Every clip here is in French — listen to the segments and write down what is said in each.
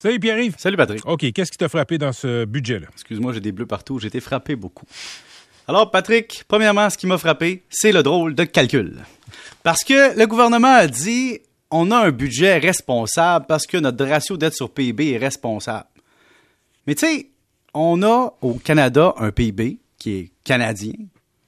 Salut Pierre-Yves. Salut Patrick. OK, qu'est-ce qui t'a frappé dans ce budget-là? Excuse-moi, j'ai des bleus partout. J'ai été frappé beaucoup. Alors, Patrick, premièrement, ce qui m'a frappé, c'est le drôle de calcul. Parce que le gouvernement a dit on a un budget responsable parce que notre ratio dette sur PIB est responsable. Mais tu sais, on a au Canada un PIB qui est canadien.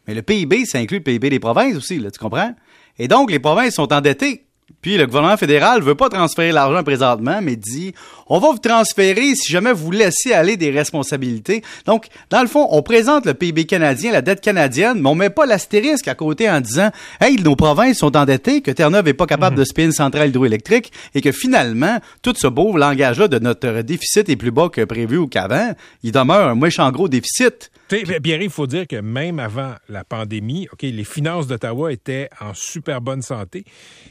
Mais le PIB, ça inclut le PIB des provinces aussi, là, tu comprends? Et donc, les provinces sont endettées. Puis le gouvernement fédéral veut pas transférer l'argent présentement, mais dit on va vous transférer si jamais vous laissez aller des responsabilités. Donc, dans le fond, on présente le PIB canadien, la dette canadienne, mais on met pas l'astérisque à côté en disant Hey, nos provinces sont endettées, que Terre-Neuve est pas capable de se payer une centrale hydroélectrique et que finalement, tout ce beau langage-là de notre déficit est plus bas que prévu ou qu'avant, il demeure un méchant gros déficit. Pierre, il faut dire que même avant la pandémie, OK, les finances d'Ottawa étaient en super bonne santé.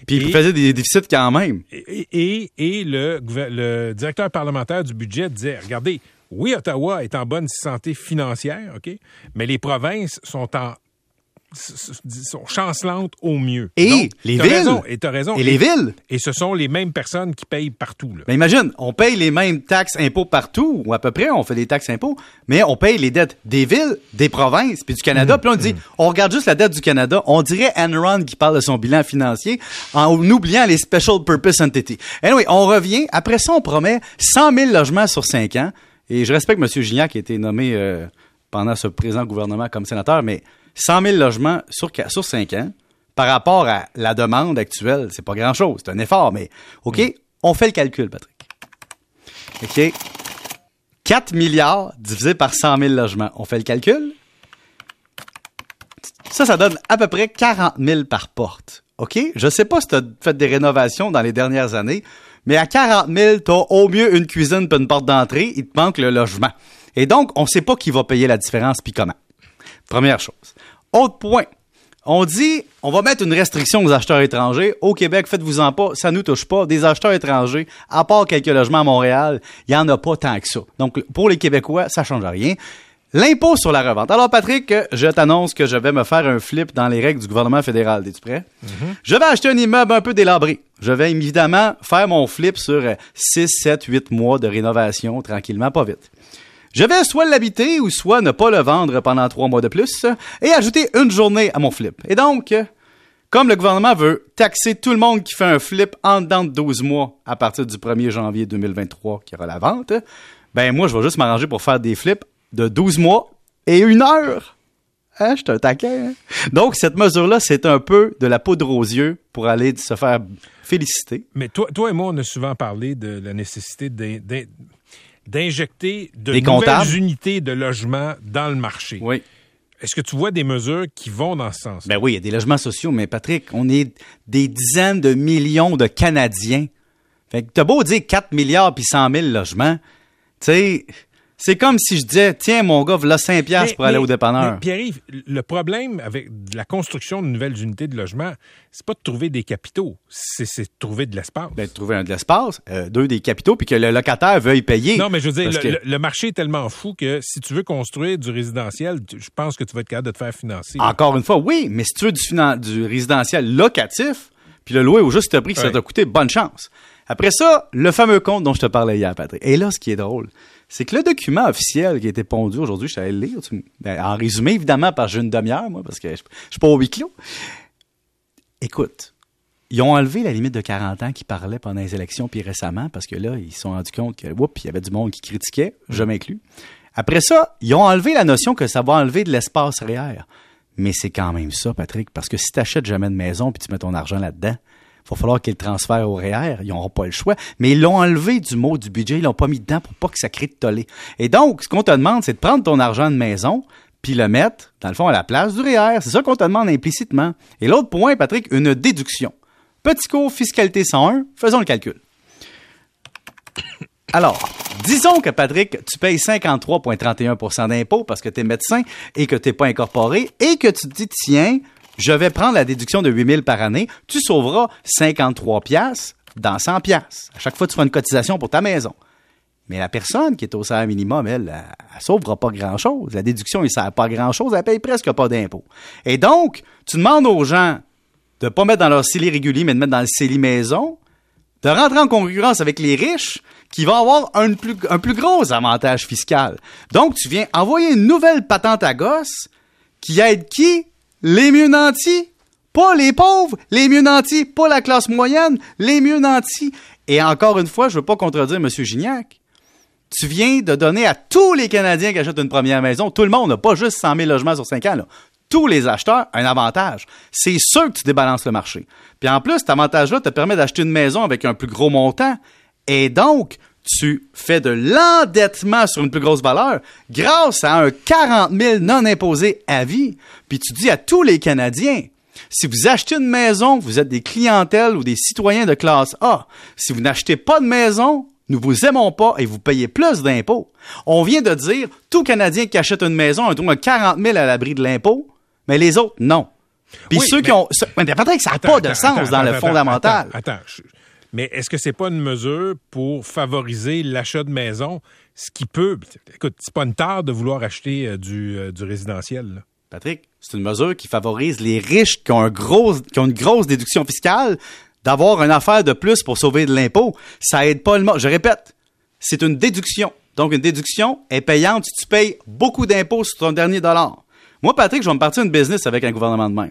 Puis des déficits quand même. Et, et, le, le directeur parlementaire du budget disait, regardez, oui, Ottawa est en bonne santé financière, OK, mais les provinces sont en sont chancelantes au mieux. Et les villes. Raison, et raison. Et, les villes. Et ce sont les mêmes personnes qui payent partout. Là. Mais imagine, on paye les mêmes taxes impôts partout, ou à peu près, on fait des taxes impôts, mais on paye les dettes des villes, des provinces, puis du Canada. Mmh. Puis on dit, mmh. on regarde juste la dette du Canada, on dirait Enron qui parle de son bilan financier en oubliant les Special Purpose Entities. Anyway, on revient. Après ça, on promet 100 000 logements sur 5 ans. Et je respecte M. Gignac qui a été nommé euh, pendant ce présent gouvernement comme sénateur, mais 100 000 logements sur, sur 5 ans, par rapport à la demande actuelle, c'est pas grand-chose. C'est un effort, mais OK, mm. on fait le calcul, Patrick. OK. 4 milliards divisé par 100 000 logements. On fait le calcul? Ça, ça donne à peu près 40 000 par porte. OK? Je sais pas si tu as fait des rénovations dans les dernières années, mais à 40 000, tu as au mieux une cuisine et une porte d'entrée. Il te manque le logement. Et donc, on ne sait pas qui va payer la différence puis comment. Première chose. Autre point. On dit, on va mettre une restriction aux acheteurs étrangers. Au Québec, faites-vous-en pas, ça nous touche pas. Des acheteurs étrangers, à part quelques logements à Montréal, il y en a pas tant que ça. Donc, pour les Québécois, ça change rien. L'impôt sur la revente. Alors, Patrick, je t'annonce que je vais me faire un flip dans les règles du gouvernement fédéral. Es-tu prêt? Mm-hmm. Je vais acheter un immeuble un peu délabré. Je vais évidemment faire mon flip sur 6, 7, 8 mois de rénovation, tranquillement, pas vite. Je vais soit l'habiter ou soit ne pas le vendre pendant trois mois de plus et ajouter une journée à mon flip. Et donc, comme le gouvernement veut taxer tout le monde qui fait un flip en dedans de 12 mois à partir du 1er janvier 2023 qui aura la vente, ben moi, je vais juste m'arranger pour faire des flips de 12 mois et une heure. Hein, je un taquin. Hein? Donc, cette mesure-là, c'est un peu de la poudre aux yeux pour aller se faire féliciter. Mais toi, toi et moi, on a souvent parlé de la nécessité d'être d'injecter de nouvelles unités de logement dans le marché. Oui. Est-ce que tu vois des mesures qui vont dans ce sens? Ben oui, il y a des logements sociaux, mais Patrick, on est des dizaines de millions de Canadiens. Fait que t'as beau dire 4 milliards puis 100 000 logements, tu sais, c'est comme si je disais, tiens, mon gars, voilà 5 piastres pour aller au dépanneur. Pierre-Yves, le problème avec la construction de nouvelles unités de logement, c'est pas de trouver des capitaux, c'est de trouver de l'espace. Ben, de trouver un de l'espace, euh, deux, des capitaux, puis que le locataire veuille payer. Non, mais je veux dire, le, marché est tellement fou que si tu veux construire du résidentiel, je pense que tu vas être capable de te faire financer. Encore une fois, oui, mais si tu veux du, du résidentiel locatif, puis le louer au juste prix que ça t'a coûté, bonne chance. Après ça, le fameux compte dont je te parlais hier, Patrick. Et là, ce qui est drôle, c'est que le document officiel qui a été pondu aujourd'hui, je allé le lire, ben, en résumé, évidemment, par une demi-heure, moi, parce que je, je suis pas au huis clos. Écoute, ils ont enlevé la limite de 40 ans qui parlait pendant les élections, puis récemment, parce que là, ils se sont rendus compte que, oups, il y avait du monde qui critiquait, je m'inclus. Après ça, ils ont enlevé la notion que ça va enlever de l'espace réel. Mais c'est quand même ça, Patrick, parce que si tu n'achètes jamais de maison puis tu mets ton argent là-dedans, va falloir qu'ils le transfèrent au REER. Ils n'auront pas le choix. Mais ils l'ont enlevé du mot du budget. Ils l'ont pas mis dedans pour pas que ça crée de tollé. Et donc, ce qu'on te demande, c'est de prendre ton argent de maison puis le mettre, dans le fond, à la place du REER. C'est ça qu'on te demande implicitement. Et l'autre point, Patrick, une déduction. Petit cours fiscalité 101, faisons le calcul. Alors, disons que Patrick, tu payes 53,31% d'impôts parce que tu es médecin et que tu n'es pas incorporé et que tu te dis, tiens, je vais prendre la déduction de 8000 par année, tu sauveras 53 pièces dans 100 pièces. À chaque fois, tu feras une cotisation pour ta maison. Mais la personne qui est au salaire minimum, elle, elle, sauvera pas grand-chose. La déduction, il sert pas grand-chose, elle paye presque pas d'impôts. Et donc, tu demandes aux gens de pas mettre dans leur CELI régulier, mais de mettre dans le CELI maison, de rentrer en concurrence avec les riches qui vont avoir un plus, un plus gros avantage fiscal. Donc, tu viens envoyer une nouvelle patente à gosse qui aide qui? Les mieux nantis. Pas les pauvres, les mieux nantis. Pas la classe moyenne, les mieux nantis. Et encore une fois, je veux pas contredire M. Gignac. Tu viens de donner à tous les Canadiens qui achètent une première maison, tout le monde, pas juste 100 000 logements sur 5 ans, tous les acheteurs un avantage. C'est sûr que tu débalances le marché. Puis en plus, cet avantage-là te permet d'acheter une maison avec un plus gros montant. Et donc, tu fais de l'endettement sur une plus grosse valeur grâce à un 40 000 non imposé à vie. Puis tu dis à tous les Canadiens, si vous achetez une maison, vous êtes des clientèles ou des citoyens de classe A. Si vous n'achetez pas de maison, nous vous aimons pas et vous payez plus d'impôts. On vient de dire, tout Canadien qui achète une maison a un 40 000 à l'abri de l'impôt, mais les autres, non. Puis ceux qui ont... Mais peut-être que ça n'a pas de sens dans le fondamental. Attends, mais est-ce que c'est pas une mesure pour favoriser l'achat de maison, ce qui peut... Écoute, c'est pas une tare de vouloir acheter euh, du, euh, du résidentiel, Patrick, c'est une mesure qui favorise les riches qui ont, un gros, qui ont une grosse déduction fiscale d'avoir une affaire de plus pour sauver de l'impôt. Ça aide pas le monde. Je répète, c'est une déduction. Donc, une déduction est payante si tu payes beaucoup d'impôts sur ton dernier dollar. Moi, Patrick, je vais me partir une business avec un gouvernement de main.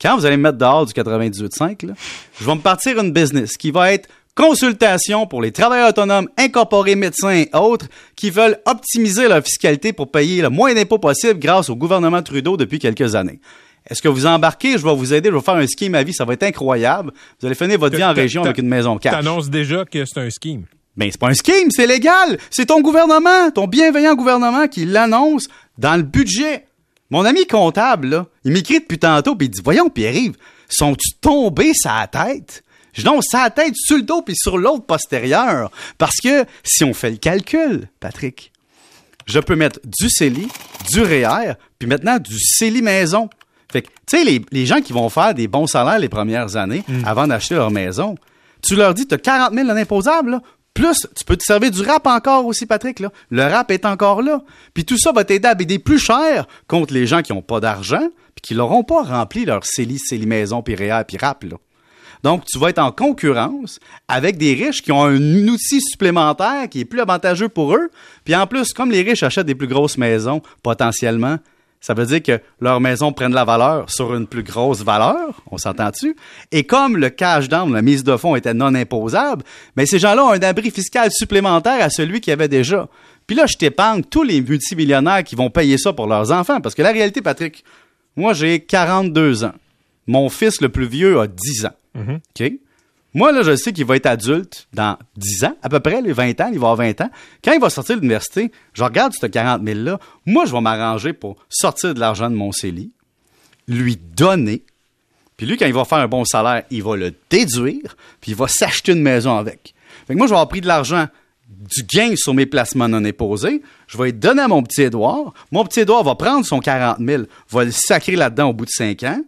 Quand vous allez me mettre dehors du 98.5, je vais me partir une business qui va être consultation pour les travailleurs autonomes, incorporés médecins et autres qui veulent optimiser leur fiscalité pour payer le moins d'impôts possible grâce au gouvernement Trudeau depuis quelques années. Est-ce que vous embarquez? Je vais vous aider. Je vais faire un scheme à vie. Ça va être incroyable. Vous allez finir votre vie en région avec une maison cash. annonces déjà que c'est un scheme. Ben, c'est pas un scheme, c'est légal. C'est ton gouvernement, ton bienveillant gouvernement qui l'annonce dans le budget. Mon ami comptable, là, il m'écrit depuis tantôt, puis il dit Voyons, Pierre-Yves, sont-tu tombés sa tête? Je donne sa tête sur le dos puis sur l'autre postérieur. Parce que si on fait le calcul, Patrick, je peux mettre du CELI, du REER, puis maintenant du CELI maison. Fait que, tu sais, les, les, gens qui vont faire des bons salaires les premières années mm. avant d'acheter leur maison, tu leur dis, tu as 40 000 en imposable, là. Plus, tu peux te servir du rap encore aussi, Patrick. Le rap est encore là. Puis tout ça va t'aider à baider plus cher contre les gens qui n'ont pas d'argent puis qui n'auront pas rempli leur CELI, CELI maison, puis REER, puis rap. Donc, tu vas être en concurrence avec des riches qui ont un outil supplémentaire qui est plus avantageux pour eux. Puis en plus, comme les riches achètent des plus grosses maisons, potentiellement, ça veut dire que leurs maisons prennent la valeur sur une plus grosse valeur, on s'entend-tu? Et comme le cash down, la mise de fonds était non imposable, mais ces gens-là ont un abri fiscal supplémentaire à celui qu'ils avaient déjà. Puis là, je t'épargne tous les multimillionnaires qui vont payer ça pour leurs enfants. Parce que la réalité, Patrick, moi, j'ai 42 ans. Mon fils le plus vieux a 10 ans. Mm-hmm. OK? Moi, là, je sais qu'il va être adulte dans 10 ans, à peu près, les 20 ans, il va avoir 20 ans. Quand il va sortir de l'université, je regarde ce 40 000-là. Moi, je vais m'arranger pour sortir de l'argent de mon CELI, lui donner. Puis lui, quand il va faire un bon salaire, il va le déduire, puis il va s'acheter une maison avec. Fait que moi, je vais avoir pris de l'argent du gain sur mes placements non imposés. Je vais le donner à mon petit Édouard. Mon petit Édouard va prendre son 40 000, va le sacrer là-dedans au bout de 5 ans.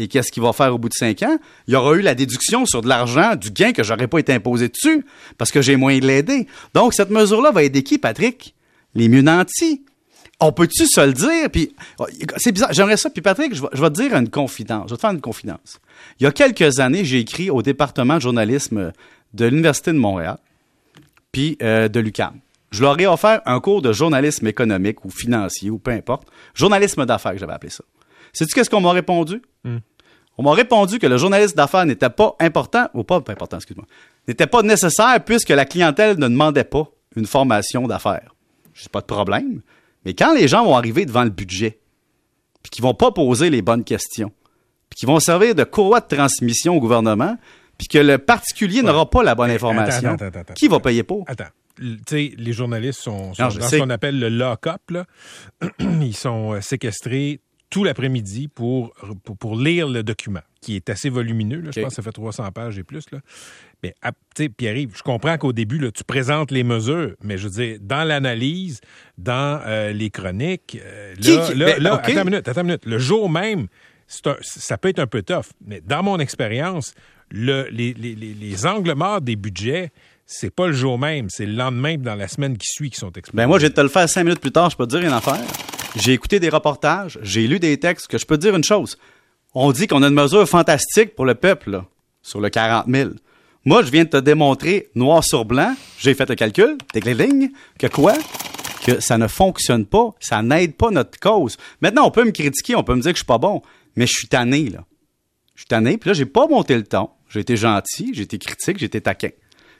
Et qu'est-ce qu'il va faire au bout de cinq ans? Il y aura eu la déduction sur de l'argent, du gain que j'aurais pas été imposé dessus, parce que j'ai moyen de l'aider. Donc, cette mesure-là va aider qui, Patrick? Les mieux nantis. On peut-tu se le dire? Puis, c'est bizarre. J'aimerais ça. Puis, Patrick, je vais, te dire une confidence. Je vais te faire une confidence. Il y a quelques années, j'ai écrit au département de journalisme de l'Université de Montréal, puis euh, de l'UQAM. Je leur ai offert un cours de journalisme économique ou financier ou peu importe. Journalisme d'affaires, j'avais appelé ça. Sais-tu qu'est-ce qu'on m'a répondu? On m'a répondu que le journaliste d'affaires n'était pas important, ou pas important, excuse-moi, n'était pas nécessaire puisque la clientèle ne demandait pas une formation d'affaires. C'est pas de problème. Mais quand les gens vont arriver devant le budget, puis qu'ils vont pas poser les bonnes questions, puis qu'ils vont servir de courroie de transmission au gouvernement, puis que le particulier n'aura pas la bonne information, qui va payer pour? Attends. sais, les journalistes sont, dans ce qu'on appelle le lock-up. Ils sont euh, séquestrés tout l'après-midi pour, pour, lire le document, qui est assez volumineux. Je pense que ça fait 300 pages et plus. Là. Mais, ah, tu sais, Pierre-Yves, je comprends qu'au début, là, tu présentes les mesures, mais je veux dire, dans l'analyse, dans euh, les chroniques, euh, là, là, attends une minute, attends une minute. Le jour même, ça peut être un peu tough, mais dans mon expérience, le, les, les, les, angles morts des budgets, c'est pas le jour même, c'est le lendemain dans la semaine qui suit qui sont explosés. Ben moi, je vais te le faire cinq minutes plus tard, je peux te dire une affaire. J'ai écouté des reportages, j'ai lu des textes que je peux te dire une chose. On dit qu'on a une mesure fantastique pour le peuple, sur le 40 000. Moi, je viens de te démontrer noir sur blanc, j'ai fait le calcul, des lignes, que quoi? Que ça ne fonctionne pas, ça n'aide pas notre cause. Maintenant, on peut me critiquer, on peut me dire que je suis pas bon, mais je suis tanné, là. Je suis tanné, puis là, j'ai pas monté le ton. J'ai été gentil, j'ai été critique, j'ai été taquin.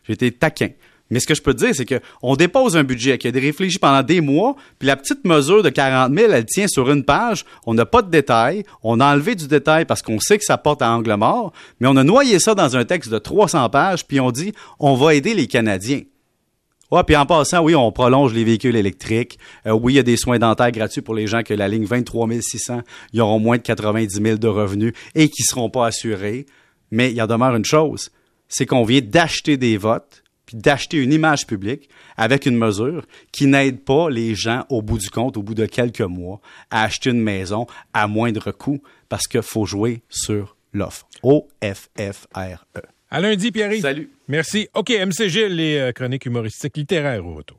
J'ai été taquin. Mais ce que je peux te dire, c'est qu'on dépose un budget qui a été réfléchi pendant des mois, puis la petite mesure de 40 000, elle tient sur une page. On n'a pas de détails. On a enlevé du détail parce qu'on sait que ça porte à angle mort, mais on a noyé ça dans un texte de 300 pages, puis on dit on va aider les Canadiens. Ouais, puis en passant, oui, on prolonge les véhicules électriques. Euh, oui, il y a des soins dentaires gratuits pour les gens que la ligne 23 600, ils auront moins de 90 000 de revenus et qui seront pas assurés. Mais il en demeure une chose, c'est qu'on vient d'acheter des votes puis d'acheter une image publique avec une mesure qui n'aide pas les gens au bout du compte, au bout de quelques mois, à acheter une maison à moindre coût parce qu'il faut jouer sur l'offre. O-F-F-R-E. À lundi, Pierre. Salut. Merci. OK, MC Gilles, les euh, chroniques humoristiques littéraires au retour.